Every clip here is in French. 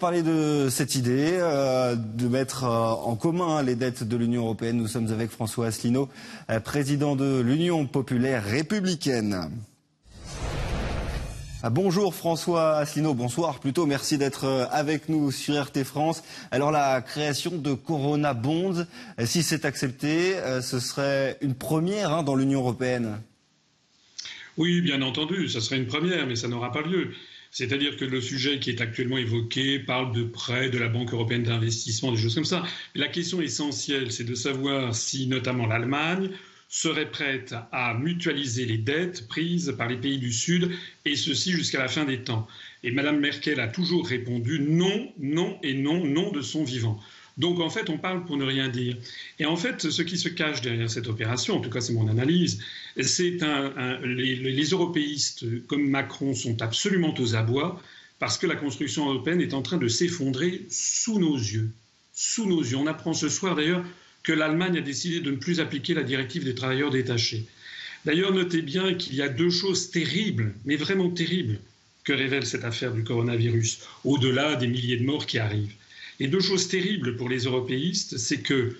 parler de cette idée euh, de mettre euh, en commun les dettes de l'Union européenne, nous sommes avec François Asselineau, euh, président de l'Union populaire républicaine. Ah, bonjour François Asselineau, bonsoir plutôt, merci d'être avec nous sur RT France. Alors la création de Corona Bonds, si c'est accepté, ce serait une première hein, dans l'Union européenne? Oui, bien entendu, ça serait une première, mais ça n'aura pas lieu. C'est-à-dire que le sujet qui est actuellement évoqué parle de prêts de la Banque européenne d'investissement, des choses comme ça. la question essentielle, c'est de savoir si notamment l'Allemagne serait prête à mutualiser les dettes prises par les pays du Sud, et ceci jusqu'à la fin des temps. Et Mme Merkel a toujours répondu non, non et non, non de son vivant. Donc en fait, on parle pour ne rien dire. Et en fait, ce qui se cache derrière cette opération, en tout cas c'est mon analyse, c'est un, les, européistes comme Macron sont absolument aux abois parce que la construction européenne est en train de s'effondrer sous nos yeux. Sous nos yeux. On apprend ce soir d'ailleurs que l'Allemagne a décidé de ne plus appliquer la directive des travailleurs détachés. D'ailleurs, notez bien qu'il y a deux choses terribles, mais vraiment terribles, que révèle cette affaire du coronavirus, au-delà des milliers de morts qui arrivent. Et deux choses terribles pour les européistes, c'est que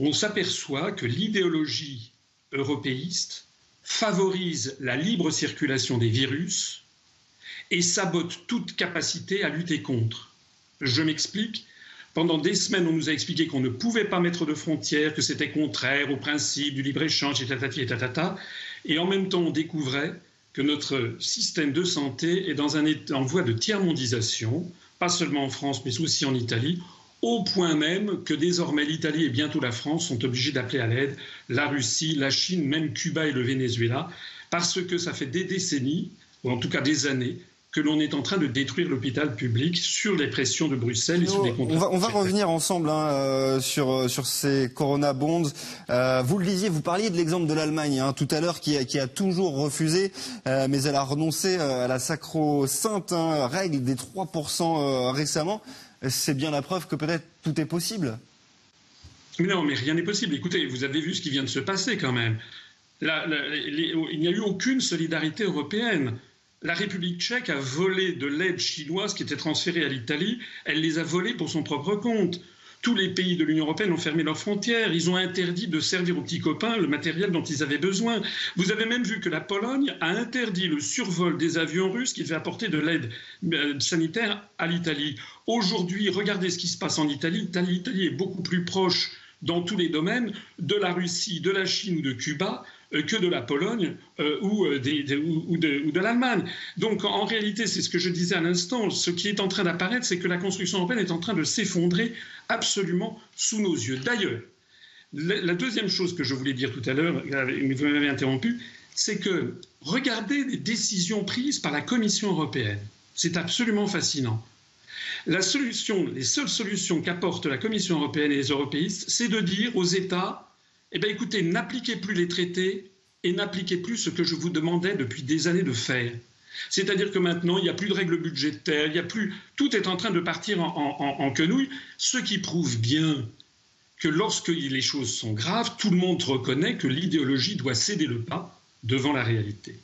on s'aperçoit que l'idéologie européiste favorise la libre circulation des virus et sabote toute capacité à lutter contre. Je m'explique. Pendant des semaines, on nous a expliqué qu'on ne pouvait pas mettre de frontières, que c'était contraire au principe du libre-échange, et tatati et. Et en même temps, on découvrait que notre système de santé est dans un en voie de tiers-mondisation pas seulement en France, mais aussi en Italie, au point même que désormais l'Italie et bientôt la France sont obligés d'appeler à l'aide la Russie, la Chine, même Cuba et le Venezuela, parce que ça fait des décennies, ou en tout cas des années, que l'on est en train de détruire l'hôpital public sur les pressions de Bruxelles et sur les contrats. On va, on va revenir ensemble hein, euh, sur, euh, sur ces Corona Bonds. Euh, vous le disiez, vous parliez de l'exemple de l'Allemagne hein, tout à l'heure qui, qui, a toujours refusé, euh, mais elle a renoncé à la sacro-sainte hein, règle des 3% récemment. C'est bien la preuve que peut-être tout est possible. non, mais rien n'est possible. Écoutez, vous avez vu ce qui vient de se passer quand même. il n'y a eu aucune solidarité européenne la République tchèque a volé de l'aide chinoise qui était transférée à l'Italie. Elle les a volées pour son propre compte. Tous les pays de l'Union européenne ont fermé leurs frontières. Ils ont interdit de servir aux petits copains le matériel dont ils avaient besoin. Vous avez même vu que la Pologne a interdit le survol des avions russes qui devaient apporter de l'aide euh, sanitaire à l'Italie. Aujourd'hui, regardez ce qui se passe en Italie. L'Italie est beaucoup plus proche dans tous les domaines de la Russie, de la Chine ou de Cuba que de la Pologne euh, ou, euh, ou, de, l'Allemagne. Donc en réalité, c'est ce que je disais à l'instant, ce qui est en train d'apparaître, c'est que la construction européenne est en train de s'effondrer absolument sous nos yeux. D'ailleurs, la deuxième chose que je voulais dire tout à l'heure, mais vous m'avez interrompu, c'est que regardez les décisions prises par la Commission européenne. C'est absolument fascinant. La solution, les seules solutions qu'apporte la Commission européenne et les européistes, c'est de dire aux États eh bien écoutez, n'appliquez plus les traités et n'appliquez plus ce que je vous demandais depuis des années de faire. C'est-à-dire que maintenant, il n'y a plus de règles budgétaires, il a plus, tout est en train de partir en, en quenouille, ce qui prouve bien que lorsque les choses sont graves, tout le monde reconnaît que l'idéologie doit céder le pas devant la réalité.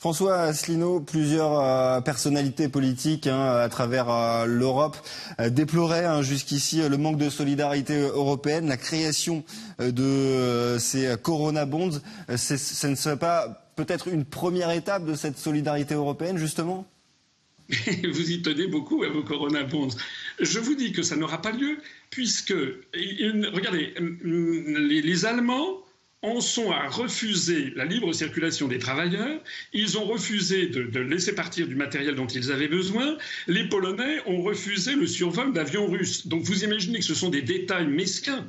François Asselineau, plusieurs euh, personnalités politiques hein, à travers euh, l'Europe euh, déploraient hein, jusqu'ici le manque de solidarité européenne, la création de ces Corona Bonds. Ce ne serait pas peut-être une première étape de cette solidarité européenne, justement? Vous y tenez beaucoup à vos Corona Bonds. Je vous dis que ça n'aura pas lieu, puisque, regardez, les Allemands en sont à refuser la libre circulation des travailleurs, ils ont refusé de, laisser partir du matériel dont ils avaient besoin, les Polonais ont refusé le survol d'avions russes. Donc vous imaginez que ce sont des détails mesquins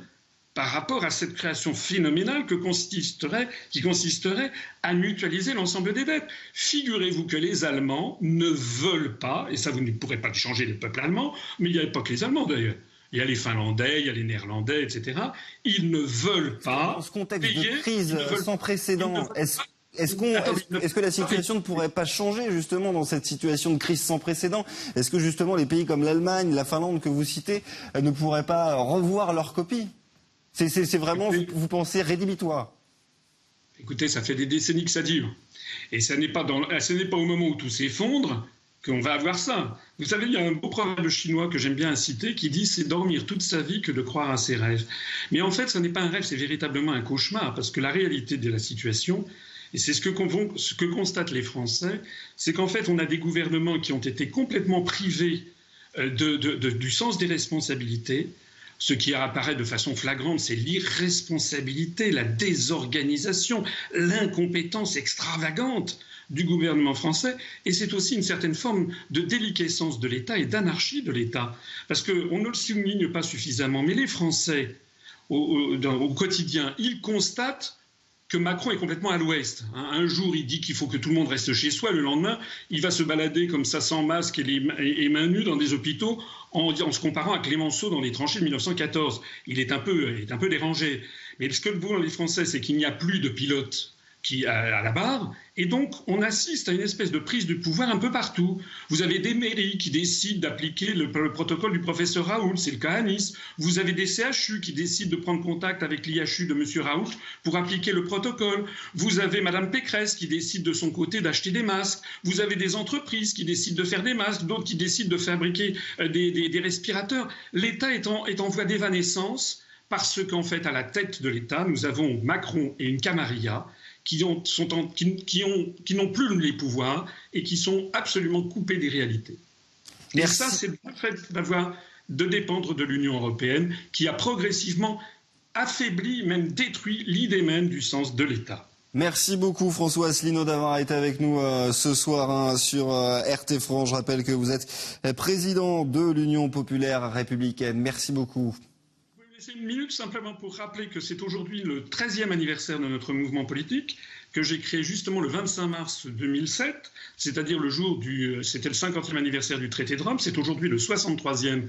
par rapport à cette création phénoménale qui consisterait à mutualiser l'ensemble des dettes. Figurez-vous que les Allemands ne veulent pas, et ça vous ne pourrez pas changer le peuple allemand, mais il n'y a pas que les Allemands d'ailleurs, il y a les Finlandais, il y a les Néerlandais, etc. Ils ne veulent pas. Dans ce contexte de crise sans précédent, est-ce est que la situation ne pourrait pas changer justement dans cette situation de crise sans précédent? Est-ce que justement les pays comme l'Allemagne, la Finlande que vous citez euh, ne pourraient pas revoir leur copie C'est vraiment, vous, pensez, rédhibitoire Écoutez, ça fait des décennies que ça dure. Et ce n'est pas, pas au moment où tout s'effondre qu'on va avoir ça. Vous savez, il y a un beau proverbe chinois que j'aime bien citer qui dit c'est dormir toute sa vie que de croire à ses rêves. Mais en fait, ce n'est pas un rêve, c'est véritablement un cauchemar, parce que la réalité de la situation, et c'est ce que, constatent les Français, c'est qu'en fait, on a des gouvernements qui ont été complètement privés euh, du sens des responsabilités. Ce qui apparaît de façon flagrante, c'est l'irresponsabilité, la désorganisation, l'incompétence extravagante du gouvernement français, et c'est aussi une certaine forme de déliquescence de l'État et d'anarchie de l'État. Parce qu'on ne le souligne pas suffisamment, mais les Français, au, quotidien, ils constatent que Macron est complètement à l'ouest. Hein. Un jour, il dit qu'il faut que tout le monde reste chez soi. Le lendemain, il va se balader comme ça sans masque et, les, mains nues dans des hôpitaux en, se comparant à Clémenceau dans les tranchées de 1914. Il est un peu, est un peu dérangé. Mais ce que veulent les Français, c'est qu'il n'y a plus de pilotes qui à la barre, et donc on assiste à une espèce de prise de pouvoir un peu partout. Vous avez des mairies qui décident d'appliquer le, protocole du professeur Raoult, c'est le cas à Nice. Vous avez des CHU qui décident de prendre contact avec l'IHU de M. Raoult pour appliquer le protocole. Vous avez Mme Pécresse qui décide de son côté d'acheter des masques. Vous avez des entreprises qui décident de faire des masques, d'autres qui décident de fabriquer euh, des, respirateurs. L'État est en, est en voie d'évanescence parce qu'en fait, à la tête de l'État, nous avons Macron et une camarilla qui, ont, sont qui, ont, qui n'ont plus les pouvoirs et qui sont absolument coupés des réalités. Et ça, c'est le fait d'avoir de dépendre de l'Union européenne qui a progressivement affaibli, même détruit l'idée même du sens de l'État. Merci beaucoup François Asselineau d'avoir été avec nous euh, ce soir hein, sur euh, RT France. Je rappelle que vous êtes euh, président de l'Union populaire républicaine. Merci beaucoup. C'est une minute simplement pour rappeler que c'est aujourd'hui le 13e anniversaire de notre mouvement politique que j'ai créé justement le 25 mars 2007, c'est-à-dire le jour du, c'était le 50e anniversaire du traité de Rome, c'est aujourd'hui le 63e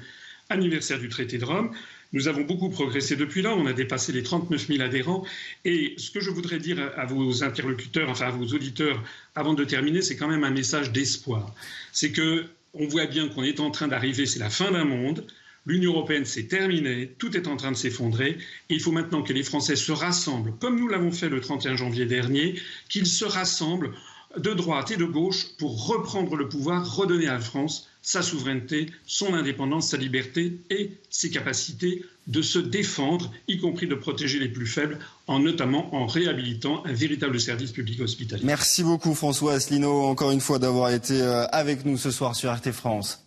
anniversaire du traité de Rome. Nous avons beaucoup progressé depuis là, on a dépassé les 39 000 adhérents. Et ce que je voudrais dire à vos interlocuteurs, enfin à vos auditeurs, avant de terminer, c'est quand même un message d'espoir. C'est que on voit bien qu'on est en train d'arriver, c'est la fin d'un monde. L'Union européenne, c'est terminé, tout est en train de s'effondrer, il faut maintenant que les Français se rassemblent, comme nous l'avons fait le 31 janvier dernier, qu'ils se rassemblent de droite et de gauche pour reprendre le pouvoir, redonner à la France sa souveraineté, son indépendance, sa liberté et ses capacités de se défendre, y compris de protéger les plus faibles, en notamment en réhabilitant un véritable service public hospitalier. Merci beaucoup François Asselineau, encore une fois d'avoir été euh, avec nous ce soir sur RT France.